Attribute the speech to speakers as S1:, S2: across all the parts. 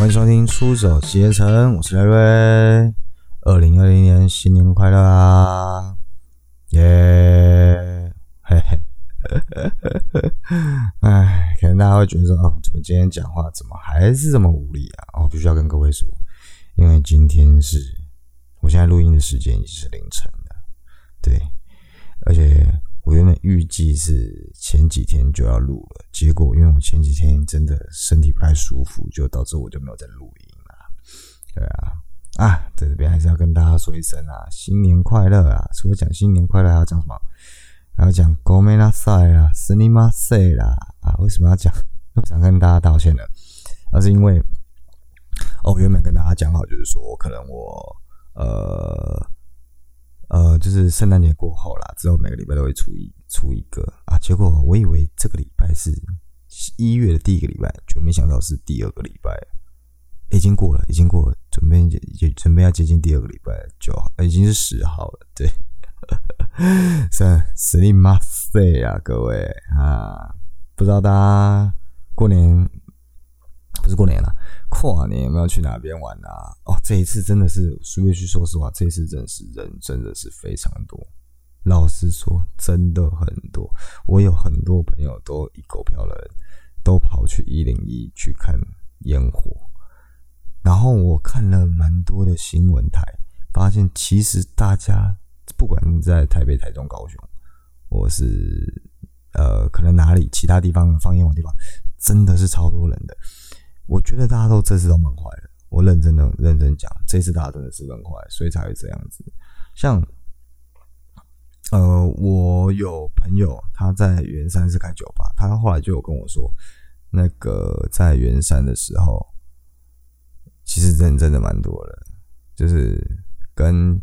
S1: 欢迎收听《出走携程》，我是雷瑞。二零二零年新年快乐啊！耶，嘿嘿，哎，可能大家会觉得说，哦，怎么今天讲话怎么还是这么无力啊？我必须要跟各位说，因为今天是我现在录音的时间已经是凌晨了，对，而且我原本预计是前几天就要录了，结果因为我前几天真的身体不太舒服，就导致我就没有在录音了。对啊，啊，在这边还是要跟大家说一声啊，新年快乐啊！除了讲新年快乐，还要讲什么？还要讲 “Go m e n a s a 啊 s n i m a s a 啦啊！为什么要讲？不想跟大家道歉呢？那是因为哦，原本跟大家讲好，就是说可能我呃呃，就是圣诞节过后啦，之后每个礼拜都会出一出一个啊。结果我以为这个礼拜是一月的第一个礼拜，就没想到是第二个礼拜。已经过了，已经过了，准备也准备要接近第二个礼拜就，已经是十号了。对，是实力马赛啊，各位啊，不知道大家过年不是过年了，跨年有没有去哪边玩啊？哦，这一次真的是，苏必须说实话，这一次真是人真的是非常多。老实说，真的很多。我有很多朋友都一狗票的人，都跑去一零一去看烟火。然后我看了蛮多的新闻台，发现其实大家不管在台北、台中、高雄，或是呃可能哪里其他地方放烟火地方，真的是超多人的。我觉得大家都这次都闷坏了。我认真的认真讲，这次大家真的是闷坏，所以才会这样子。像呃，我有朋友他在圆山是开酒吧，他后来就有跟我说，那个在圆山的时候。其实人真的蛮多的，就是跟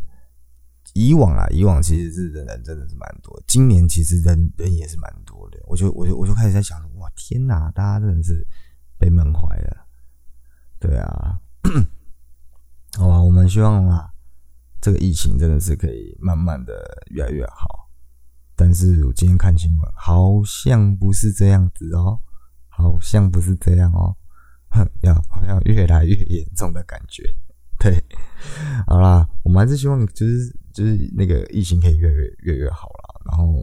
S1: 以往啊，以往其实是人人真的是蛮多。今年其实人人也是蛮多的，我就我就我就开始在想，哇天哪，大家真的是被闷坏了。对啊，好吧，我们希望啊，这个疫情真的是可以慢慢的越来越好。但是我今天看新闻，好像不是这样子哦，好像不是这样哦。要好像越来越严重的感觉，对，好啦，我们还是希望就是就是那个疫情可以越越越越好了。然后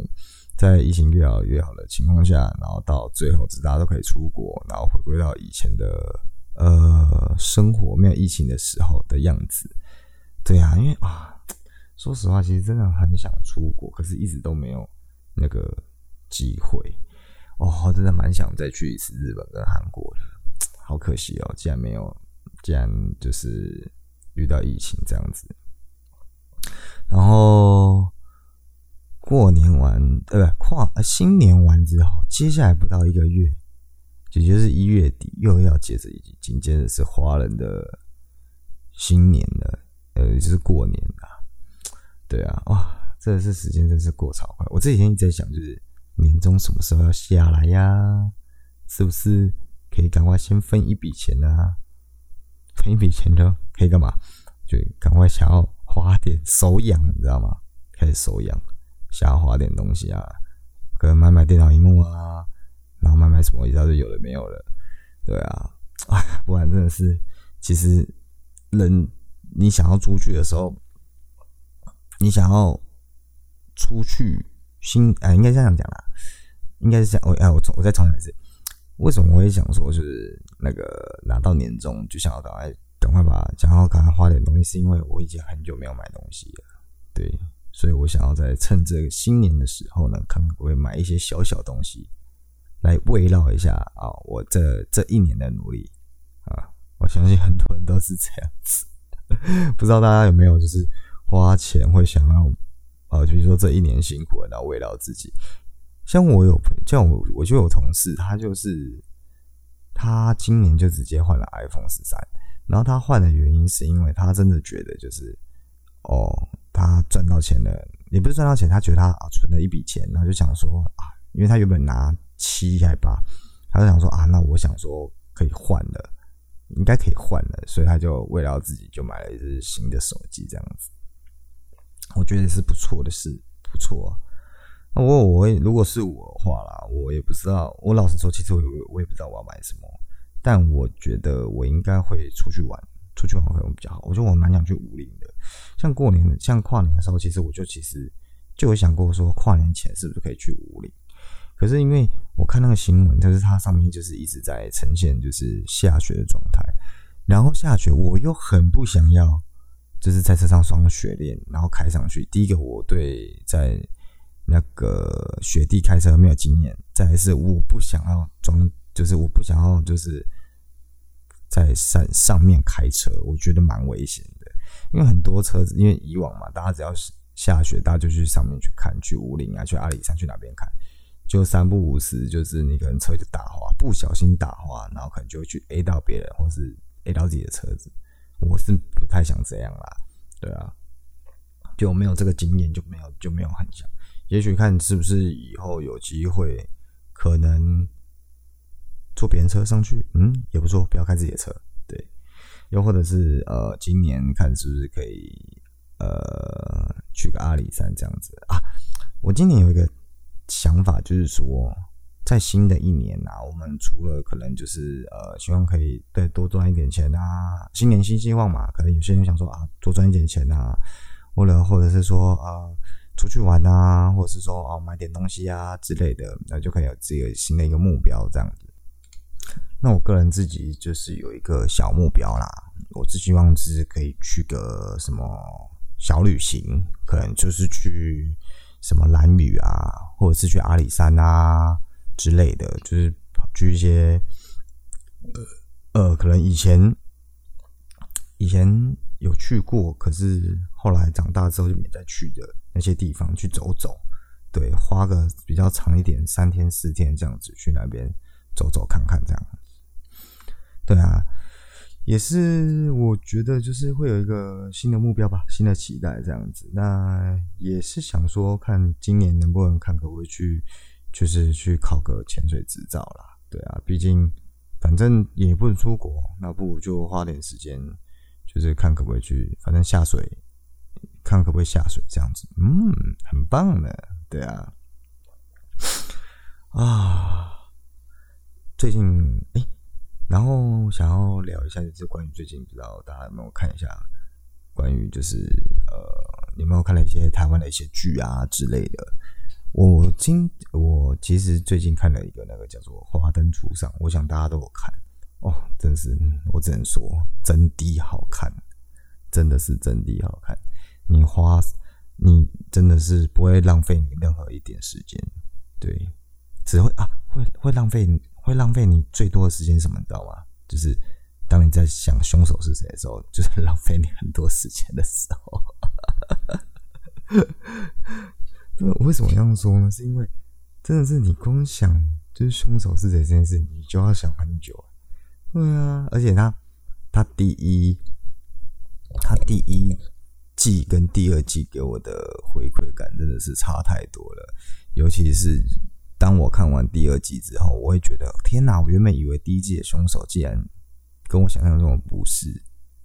S1: 在疫情越好越好的情况下，然后到最后，大家都可以出国，然后回归到以前的呃生活，没有疫情的时候的样子。对啊，因为啊，说实话，其实真的很想出国，可是一直都没有那个机会。哦，真的蛮想再去一次日本跟韩国的。好可惜哦，竟然没有，竟然就是遇到疫情这样子。然后过年完，呃，不跨新年完之后，接下来不到一个月，也就是一月底，又要接着紧接着是华人的新年了，呃，就是过年了。对啊，哇，这是时间真是过超快。我这几天一直在想，就是年终什么时候要下来呀？是不是？可以赶快先分一笔钱啊，分一笔钱就可以干嘛？就赶快想要花点手痒，你知道吗？开始手痒，想要花点东西啊，可能买买电脑荧幕啊，然后买买什么一下就有的没有的，对啊，不然真的是，其实人你想要出去的时候，你想要出去新哎，应该这样讲啦，应该是这样，我哎，我重我再重讲一次。为什么我会想说，就是那个拿到年终就想要赶快赶快把想要赶快花点东西，是因为我已经很久没有买东西了，对，所以我想要在趁这个新年的时候呢，可能会买一些小小东西来慰劳一下啊，我这这一年的努力啊，我相信很多人都是这样子，不知道大家有没有就是花钱会想要啊，比如说这一年辛苦了，然后慰劳自己。像我有朋，像我我就有同事，他就是他今年就直接换了 iPhone 十三，然后他换的原因是因为他真的觉得就是哦，他赚到钱了，也不是赚到钱，他觉得他啊存了一笔钱，然后就想说啊，因为他原本拿七还八，他就想说啊，那我想说可以换了，应该可以换了，所以他就为了自己就买了一只新的手机，这样子，我觉得是不错的事，不错。那我我如果是我的话啦，我也不知道。我老实说，其实我我也不知道我要买什么。但我觉得我应该会出去玩，出去玩会比较好。我觉得我蛮想去武林的，像过年、像跨年的时候，其实我就其实就有想过说，跨年前是不是可以去武林？可是因为我看那个新闻，就是它上面就是一直在呈现就是下雪的状态，然后下雪，我又很不想要，就是在车上装雪链，然后开上去。第一个，我对在那个雪地开车没有经验；再来是我不想要装，就是我不想要就是在山上面开车，我觉得蛮危险的。因为很多车子，因为以往嘛，大家只要下雪，大家就去上面去看，去五岭啊，去阿里山，去哪边看。就三不五时，就是你可能车就打滑，不小心打滑，然后可能就会去 A 到别人，或是 A 到自己的车子。我是不太想这样啦，对啊，就没有这个经验，就没有就没有很想。也许看是不是以后有机会，可能坐别人车上去，嗯，也不错，不要开自己的车，对。又或者是呃，今年看是不是可以呃去个阿里山这样子啊？我今年有一个。想法就是说，在新的一年啊，我们除了可能就是呃，希望可以对多赚一点钱啊，新年新希望嘛。可能有些人想说啊，多赚一点钱啊，或者或者是说啊，出去玩啊，或者是说哦，买点东西啊之类的，那就可以有这个新的一个目标这样子。那我个人自己就是有一个小目标啦，我只希望是可以去个什么小旅行，可能就是去。什么蓝屿啊，或者是去阿里山啊之类的，就是去一些呃呃，可能以前以前有去过，可是后来长大之后就没再去的那些地方去走走。对，花个比较长一点，三天四天这样子去那边走走看看，这样。对啊。也是，我觉得就是会有一个新的目标吧，新的期待这样子。那也是想说，看今年能不能看可不可以去，就是去考个潜水执照啦。对啊，毕竟反正也不能出国，那不如就花点时间，就是看可不可以去，反正下水，看可不可以下水这样子。嗯，很棒的，对啊。啊，最近哎。然后想要聊一下，就是关于最近，不知道大家有没有看一下，关于就是呃，有没有看了一些台湾的一些剧啊之类的。我今我其实最近看了一个那个叫做《花灯初上》，我想大家都有看哦，真是我只能说真的好看，真的是真的好看。你花你真的是不会浪费你任何一点时间，对，只会啊会会浪费。会浪费你最多的时间什么？你知道吗？就是当你在想凶手是谁的时候，就是浪费你很多时间的时候。那 为什么这样说呢？是因为真的是你光想就是凶手是谁这件事，你就要想很久。对啊，而且他他第一他第一季跟第二季给我的回馈感真的是差太多了，尤其是。当我看完第二季之后，我会觉得天哪！我原本以为第一季的凶手竟然跟我想象中的不是，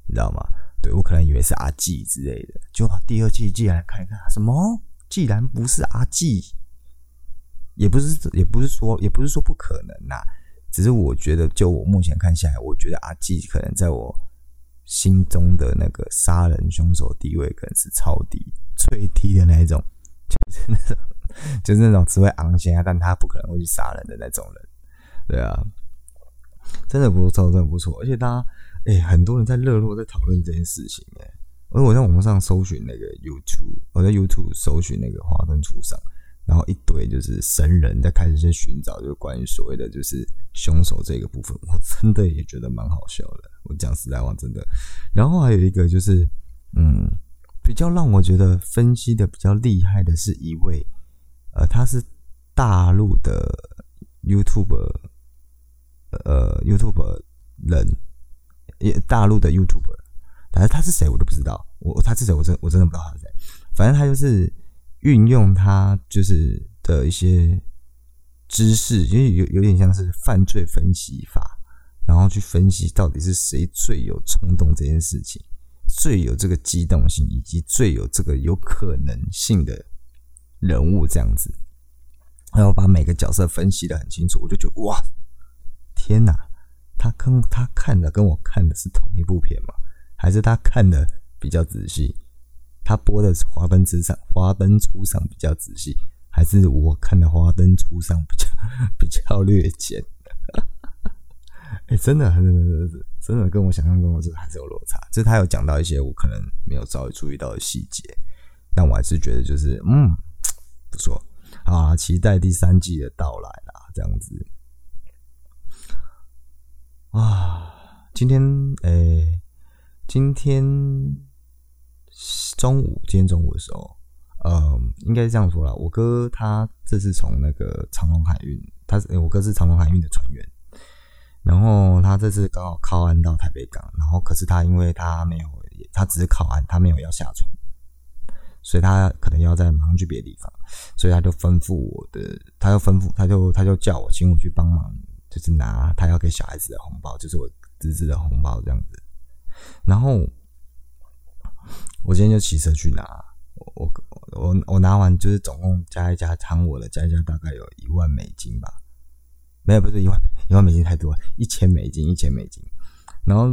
S1: 你知道吗？对我可能以为是阿纪之类的，就第二季既然看一看，什么？既然不是阿纪，也不是，也不是说，也不是说不可能呐。只是我觉得，就我目前看下来，我觉得阿纪可能在我心中的那个杀人凶手地位，可能是超低、最低的那一种，就是那种。就是那种只会昂先啊，但他不可能会去杀人的那种人，对啊，真的不错，真的不错。而且大家，哎，很多人在热络在讨论这件事情，哎，而我在网络上搜寻那个 YouTube，我在 YouTube 搜寻那个华灯初上，然后一堆就是神人在开始去寻找，就关于所谓的就是凶手这个部分，我真的也觉得蛮好笑的。我讲实在话，真的。然后还有一个就是，嗯，比较让我觉得分析的比较厉害的是一位。呃，他是大陆的 YouTube，呃，YouTube 人，也大陆的 YouTube，但是他是谁我都不知道，我他是谁我真我真的不知道他是谁，反正他就是运用他就是的一些知识，因为有有点像是犯罪分析法，然后去分析到底是谁最有冲动这件事情，最有这个机动性，以及最有这个有可能性的。人物这样子，然后把每个角色分析的很清楚，我就觉得哇，天哪，他跟他看的跟我看的是同一部片吗？还是他看的比较仔细？他播的《华灯初上》《华灯初上》比较仔细，还是我看的《华灯初上》比较 比较略简？哎，真的，真的，真的，真的跟我想象中的这个还是有落差。就是他有讲到一些我可能没有稍微注意到的细节，但我还是觉得就是嗯不错啊，期待第三季的到来啦，这样子啊。今天，诶，今天中午，今天中午的时候，呃，应该是这样说啦。我哥他这次从那个长隆海运，他是我哥是长隆海运的船员。然后他这次刚好靠岸到台北港，然后可是他因为他没有，他只是靠岸，他没有要下船，所以他可能要在马上去别的地方，所以他就吩咐我的，他就吩咐，他就他就叫我请我去帮忙，就是拿他要给小孩子的红包，就是我侄子的红包这样子。然后我今天就骑车去拿，我我我拿完就是总共加一加，偿我的加一加大概有一万美金吧。没有，不是一万一万美金太多，一千美金，一千美金。然后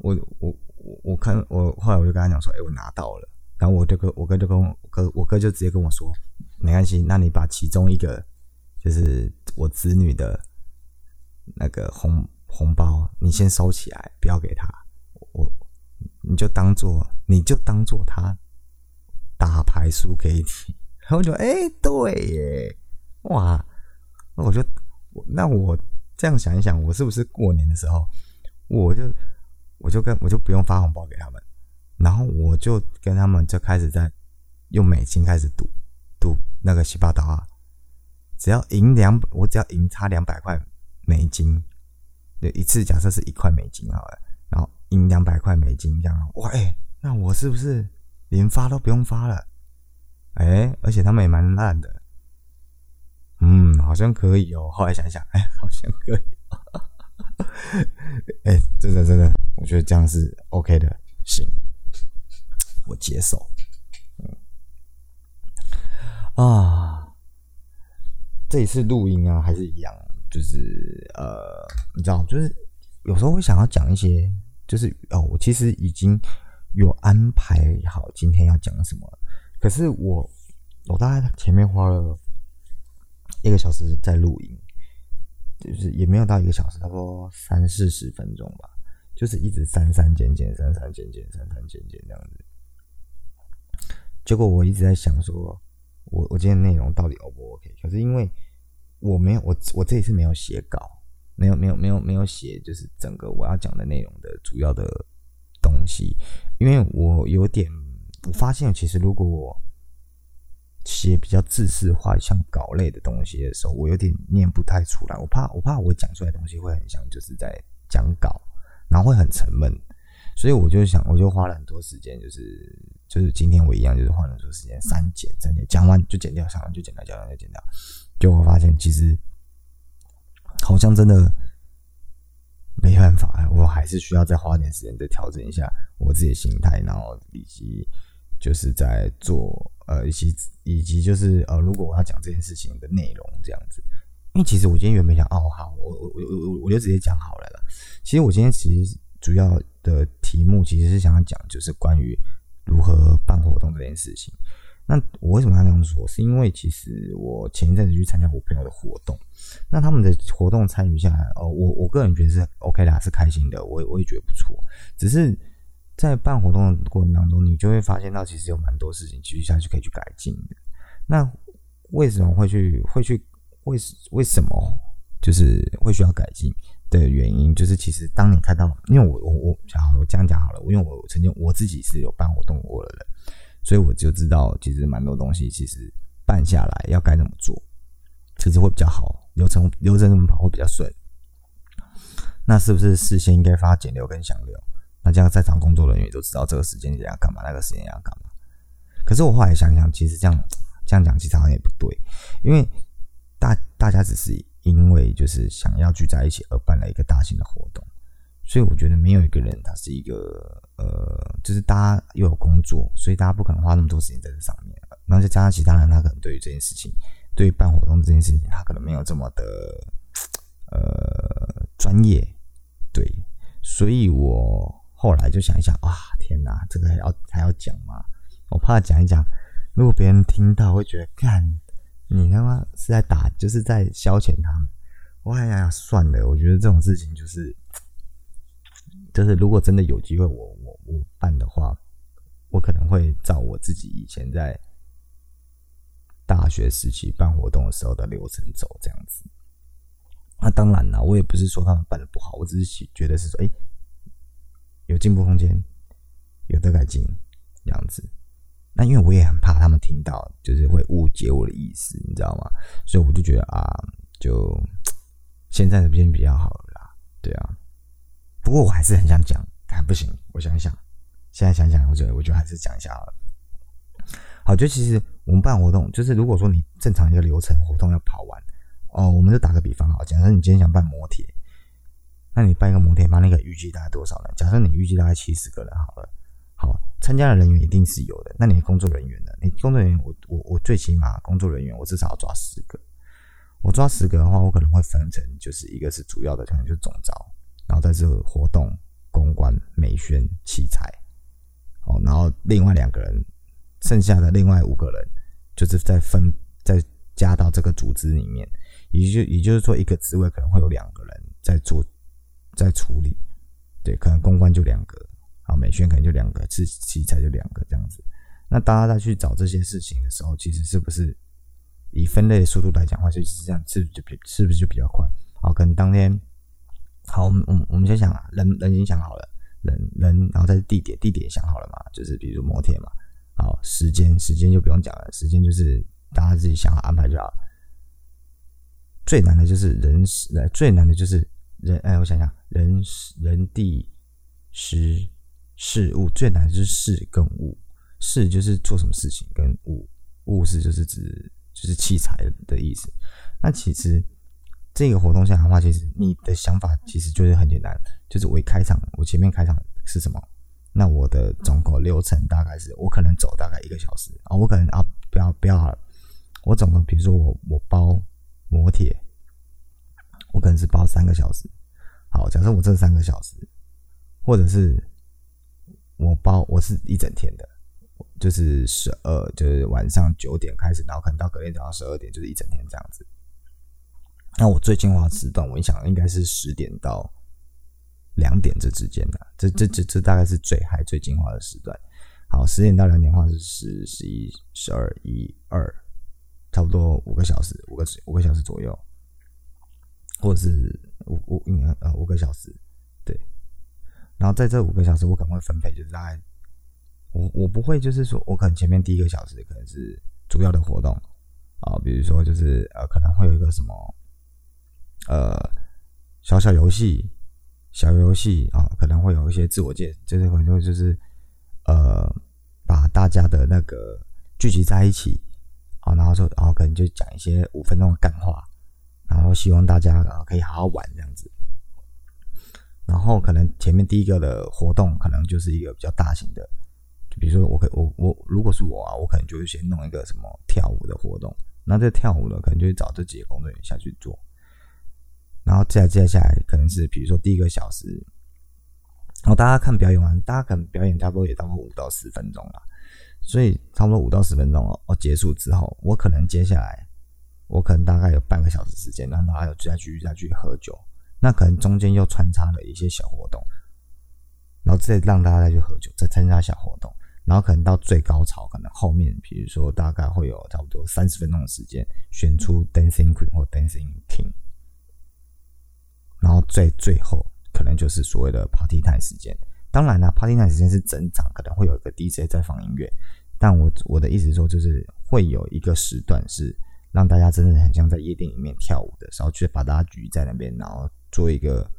S1: 我我我我看我后来我就跟他讲说，哎，我拿到了。然后我就跟我哥就跟我哥，我哥就直接跟我说，没关系，那你把其中一个就是我子女的那个红红包，你先收起来，不要给他。我你就当做你就当做他打牌输给你。然后我就哎，对耶，哇，那我就。那我这样想一想，我是不是过年的时候，我就我就跟我就不用发红包给他们，然后我就跟他们就开始在用美金开始赌赌那个西巴达啊，只要赢两，我只要赢差两百块美金，对一次假设是一块美金好了，然后赢两百块美金这样，哇哎，那我是不是连发都不用发了？哎，而且他们也蛮烂的。嗯，好像可以哦。后来想想，哎，好像可以。哎，真的真的，我觉得这样是 OK 的，行，我接受。嗯，啊，这一次录音啊，还是一样，就是呃，你知道，就是有时候会想要讲一些，就是哦，我其实已经有安排好今天要讲什么，可是我我大概前面花了。一个小时在录音，就是也没有到一个小时，差不多三四十分钟吧，就是一直删删减减、删删减减、删删减减这样子。结果我一直在想，说我我今天内容到底 O 不 OK？可是因为我没有我我这一次没有写稿，没有没有没有没有写，就是整个我要讲的内容的主要的东西，因为我有点我发现，其实如果我写比较自式化、像稿类的东西的时候，我有点念不太出来。我怕，我怕我讲出来的东西会很像就是在讲稿，然后会很沉闷。所以我就想，我就花了很多时间，就是就是今天我一样，就是花了很多时间删减、删减，讲完就剪掉，讲完就剪掉，讲完就剪掉。就我发现，其实好像真的没办法，我还是需要再花点时间再调整一下我自己的心态，然后以及。就是在做呃，以及以及就是呃，如果我要讲这件事情的内容这样子，因为其实我今天原本想哦，好，我我我我我就直接讲好了了。其实我今天其实主要的题目其实是想要讲，就是关于如何办活动这件事情。那我为什么要这样说？是因为其实我前一阵子去参加我朋友的活动，那他们的活动参与下来，哦，我我个人觉得是 OK 的，是开心的，我我也觉得不错，只是。在办活动的过程当中，你就会发现到其实有蛮多事情其实下去可以去改进的。那为什么会去会去为为什么就是会需要改进的原因，就是其实当你看到，因为我我我讲好我这样讲好了，因为我曾经我自己是有办活动过的人，所以我就知道其实蛮多东西其实办下来要该怎么做，其实会比较好，流程流程怎么跑会比较顺。那是不是事先应该发简流跟详流？那这样在场工作人员都知道这个时间点要干嘛，那个时间要干嘛。可是我后来想想，其实这样这样讲其实好像也不对，因为大大家只是因为就是想要聚在一起而办了一个大型的活动，所以我觉得没有一个人他是一个呃，就是大家又有工作，所以大家不可能花那么多时间在这上面。然后再加上其他人，他可能对于这件事情，对于办活动这件事情，他可能没有这么的呃专业。对所以我后来就想一想，啊，天哪，这个还要还要讲吗？我怕讲一讲，如果别人听到会觉得，干你他妈是在打，就是在消遣他们。我哎呀，算了，我觉得这种事情就是，就是如果真的有机会，我我我办的话，我可能会照我自己以前在大学时期办活动的时候的流程走，这样子。那当然了，我也不是说他们办的不好，我只是觉得是说，哎，有进步空间，有的改进这样子。那因为我也很怕他们听到，就是会误解我的意思，你知道吗？所以我就觉得啊，就现在的片比较好啦，对啊。不过我还是很想讲，但不行，我想一想，现在想想，我觉得我就还是讲一下好了。好，就其实我们办活动，就是如果说你正常一个流程活动要跑完。哦，我们就打个比方好，假设你今天想办摩铁，那你办一个摩铁，办那个预计大概多少人？假设你预计大概七十个人好了，好，参加的人员一定是有的。那你工作人员呢？你工作人员，我我我最起码工作人员我至少要抓十个。我抓十个的话，我可能会分成，就是一个是主要的，可能就是总招，然后在这个活动公关、美宣、器材，哦，然后另外两个人，剩下的另外五个人，就是在分在加到这个组织里面。也就也就是说，一个职位可能会有两个人在做，在处理，对，可能公关就两个，啊，美宣可能就两个，器器材就两个这样子。那大家再去找这些事情的时候，其实是不是以分类的速度来讲的话，就是这样，是不是就比是不是就比较快？好，可能当天，好，我们我们我们先想啊，人人已经想好了，人人，然后再是地点，地点想好了嘛，就是比如摩铁嘛，好，时间时间就不用讲了，时间就是大家自己想好安排就好。最难的就是人事，最难的就是人，哎，我想想，人人地时事物最难是事跟物，事就是做什么事情，跟物物是就是指就是器材的意思。那其实这个活动下的话，其实你的想法其实就是很简单，就是我一开场，我前面开场是什么？那我的总共流程大概是我可能走大概一个小时啊，我可能啊不要不要好了，我总共比如说我我包。磨铁，我可能是包三个小时。好，假设我这三个小时，或者是我包我是一整天的，就是十二，就是晚上九点开始，然后可能到隔天早上十二点，就是一整天这样子。那我最精华时段，我想应该是十点到两点这之间的，这这这这大概是最嗨、最精华的时段。好，十点到两点的话是十、十一、十二、一、二。差不多五个小时，五个五个小时左右，或者是五五应该呃五个小时，然后在这五个小时，我可能会分配，就是大概我我不会就是说我可能前面第一个小时可能是主要的活动啊，比如说就是呃可能会有一个什么呃小小游戏小游戏啊，可能会有一些自我介，就是可能就是呃把大家的那个聚集在一起。啊，然后说，然后可能就讲一些五分钟的干话，然后希望大家啊可以好好玩这样子。然后可能前面第一个的活动可能就是一个比较大型的，就比如说我可我我如果是我啊，我可能就会先弄一个什么跳舞的活动，那这跳舞的可能就会找这几个工作人员下去做。然后接接下来可能是比如说第一个小时，然后大家看表演完，大家可能表演差不多也差不多五到十分钟了。所以差不多五到十分钟哦，哦结束之后，我可能接下来，我可能大概有半个小时时间，让大家有再继续再去喝酒，那可能中间又穿插了一些小活动，然后再让大家再去喝酒，再参加小活动，然后可能到最高潮，可能后面比如说大概会有差不多三十分钟的时间，选出 dancing queen 或 dancing king，然后最最后可能就是所谓的 party time 时间。当然了，party time 时间是整场，可能会有一个 DJ 在放音乐。但我我的意思说，就是会有一个时段是让大家真的很像在夜店里面跳舞的，然后去把大家聚在那边，然后做一个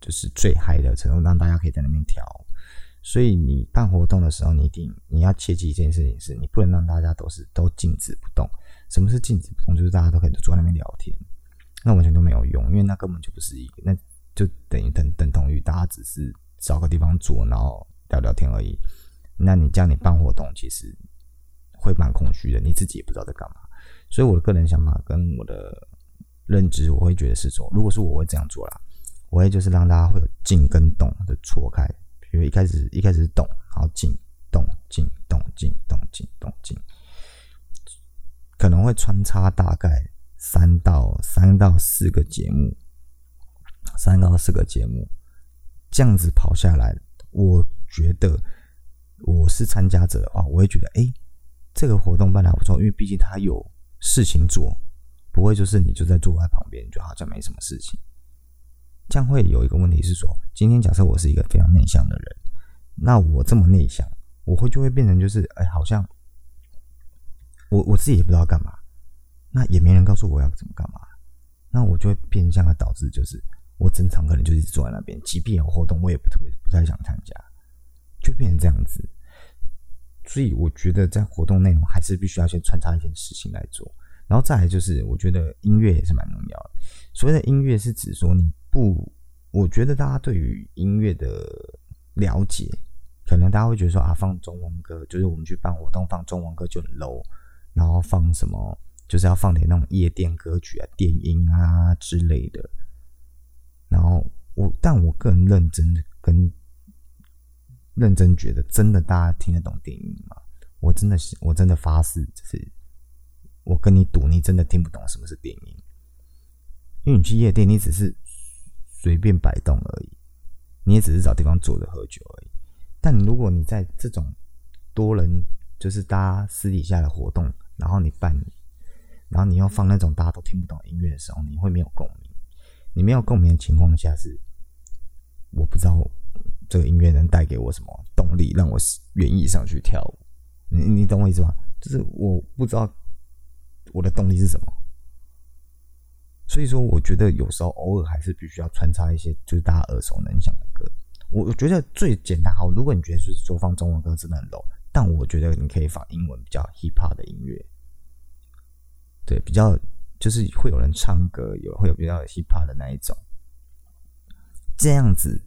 S1: 就是最嗨的程度，让大家可以在那边跳。所以你办活动的时候，你一定你要切记一件事情，是你不能让大家都是都静止不动。什么是静止不动？就是大家都可以坐在那边聊天，那完全都没有用，因为那根本就不是一个，那就等于等等同于大家只是。找个地方坐，然后聊聊天而已。那你这样，你办活动其实会蛮空虚的，你自己也不知道在干嘛。所以我的个人想法跟我的认知，我会觉得是说，如果是我会这样做啦，我会就是让大家会有静跟动的错开，比如一开始一开始是动，然后静动静动静动静动静，可能会穿插大概三到三到四个节目，三到四个节目，这样子跑下来，我觉得我是参加者的话，我会觉得哎，这个活动办的还不错，因为毕竟他有事情做，不会就是你就在坐在旁边，就好像没什么事情。这样会有一个问题是说，今天假设我是一个非常内向的人，那我这么内向，我会就会变成就是，哎，好像我我自己也不知道干嘛，那也没人告诉我要怎么干嘛，那我就会变相的导致就是，我正常可能就一直坐在那边，即便有活动，我也不特别不太想参加，就变成这样子。所以我觉得在活动内容还是必须要先穿插一件事情来做，然后再来就是，我觉得音乐也是蛮重要的。所谓的音乐是指说你。不，我觉得大家对于音乐的了解，可能大家会觉得说啊，放中文歌，就是我们去办活动放中文歌就很 low，然后放什么就是要放点那种夜店歌曲啊、电音啊之类的。然后我，但我个人认真的跟认真觉得，真的大家听得懂电音吗？我真的是，我真的发誓，就是我跟你赌，你真的听不懂什么是电音，因为你去夜店，你只是。随便摆动而已，你也只是找地方坐着喝酒而已。但如果你在这种多人，就是大家私底下的活动，然后你办，然后你要放那种大家都听不懂音乐的时候，你会没有共鸣。你没有共鸣的情况下，是我不知道这个音乐能带给我什么动力，让我愿意上去跳舞。你你懂我意思吗？就是我不知道我的动力是什么。所以说，我觉得有时候偶尔还是必须要穿插一些就是大家耳熟能详的歌。我我觉得最简单好，如果你觉得是说放中文歌真的很 low，但我觉得你可以放英文比较 hip hop 的音乐，对，比较就是会有人唱歌，有会有比较 hip hop 的那一种，这样子，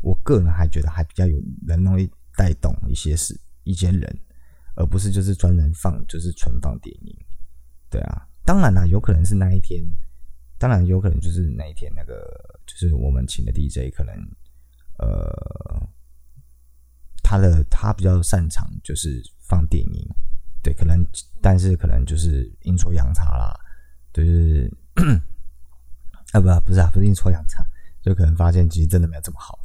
S1: 我个人还觉得还比较有人容易带动一些事一些人，而不是就是专门放就是纯放电影，对啊，当然啦，有可能是那一天。当然有可能就是那一天那个就是我们请的 DJ 可能呃他的他比较擅长就是放电音，对，可能但是可能就是阴错阳差啦，就是 啊不不是啊不是阴错阳差，就可能发现其实真的没有这么好，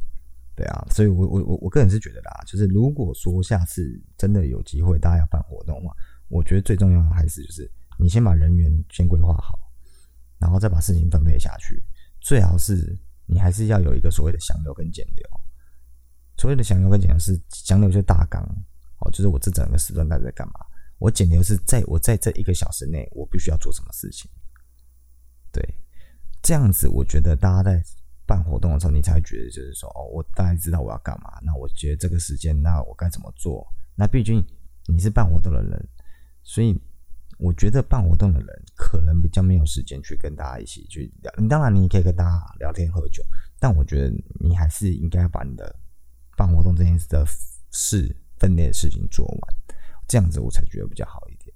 S1: 对啊，所以我我我我个人是觉得啦，就是如果说下次真的有机会大家要办活动的话，我觉得最重要的还是就是你先把人员先规划好。然后再把事情分配下去，最好是你还是要有一个所谓的详流跟简流。所谓的详流跟简流是详流是大纲，哦，就是我这整个时段大概在干嘛。我简流是在我在这一个小时内我必须要做什么事情。对，这样子我觉得大家在办活动的时候，你才会觉得就是说，哦，我大概知道我要干嘛。那我觉得这个时间，那我该怎么做？那毕竟你是办活动的人，所以。我觉得办活动的人可能比较没有时间去跟大家一起去聊。当然，你也可以跟大家聊天喝酒，但我觉得你还是应该把你的办活动这件事的事分内的事情做完，这样子我才觉得比较好一点。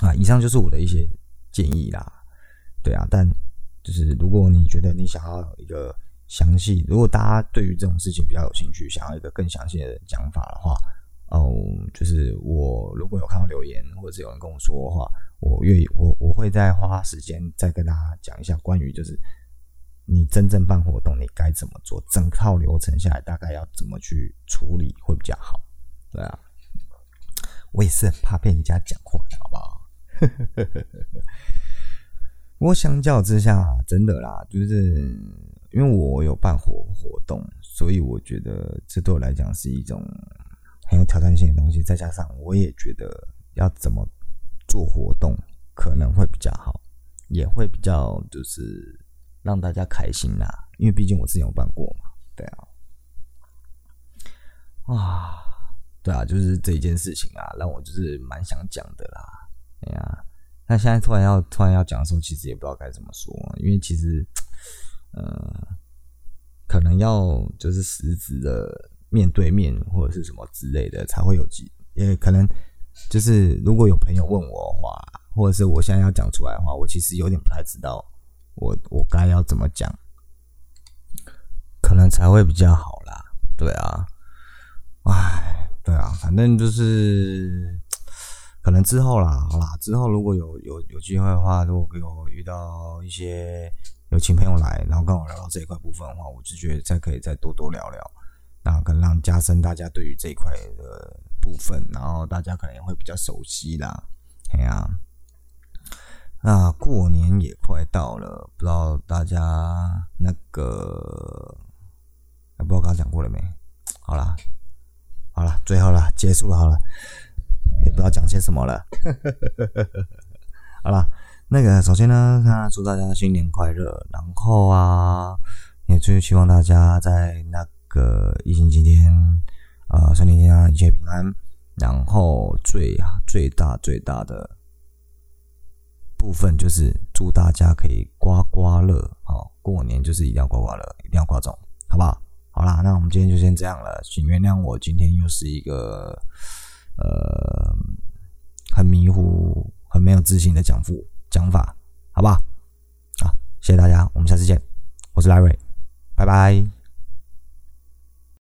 S1: 啊，以上就是我的一些建议啦。对啊，但就是如果你觉得你想要一个详细，如果大家对于这种事情比较有兴趣，想要一个更详细的讲法的话。哦，就是我如果有看到留言，或者是有人跟我说的话，我愿意，我我会再花时间再跟大家讲一下关于就是你真正办活动你该怎么做，整套流程下来大概要怎么去处理会比较好。对啊，我也是很怕被人家讲话的，好不好？不过相较之下，真的啦，就是因为我有办活活动，所以我觉得这对我来讲是一种。很有挑战性的东西，再加上我也觉得要怎么做活动可能会比较好，也会比较就是让大家开心啦。因为毕竟我之前有办过嘛，对啊，啊，对啊，就是这一件事情啊，让我就是蛮想讲的啦。哎呀，那现在突然要突然要讲的时候，其实也不知道该怎么说，因为其实，呃，可能要就是实质的。面对面或者是什么之类的才会有机，也可能就是如果有朋友问我的话，或者是我现在要讲出来的话，我其实有点不太知道我我该要怎么讲。可能才会比较好啦。对啊，唉，对啊，反正就是可能之后啦，好啦，之后如果有有有机会的话，如果给我遇到一些有请朋友来，然后跟我聊到这一块部分的话，我就觉得再可以再多多聊聊，那可能让加深大家对于这一块的部分，然后大家可能也会比较熟悉啦。哎呀，那过年也快到了，不知道大家那个，不知道刚讲过了没？好啦，好啦，最后了，结束了，好了，也不知道讲些什么了。好了，那个首先呢，祝大家新年快乐，然后啊，也最希望大家在那个疫情期间，呃，身体健康，一切平安。然后最最大最大的部分就是祝大家可以刮刮乐，好，过年就是一定要刮刮乐，一定要刮中，好不好？好啦，那我们今天就先这样了，请原谅我今天又是一个呃很迷糊、很没有自信的讲复讲法，好不好？好，谢谢大家，我们下次见，我是 Larry，拜拜。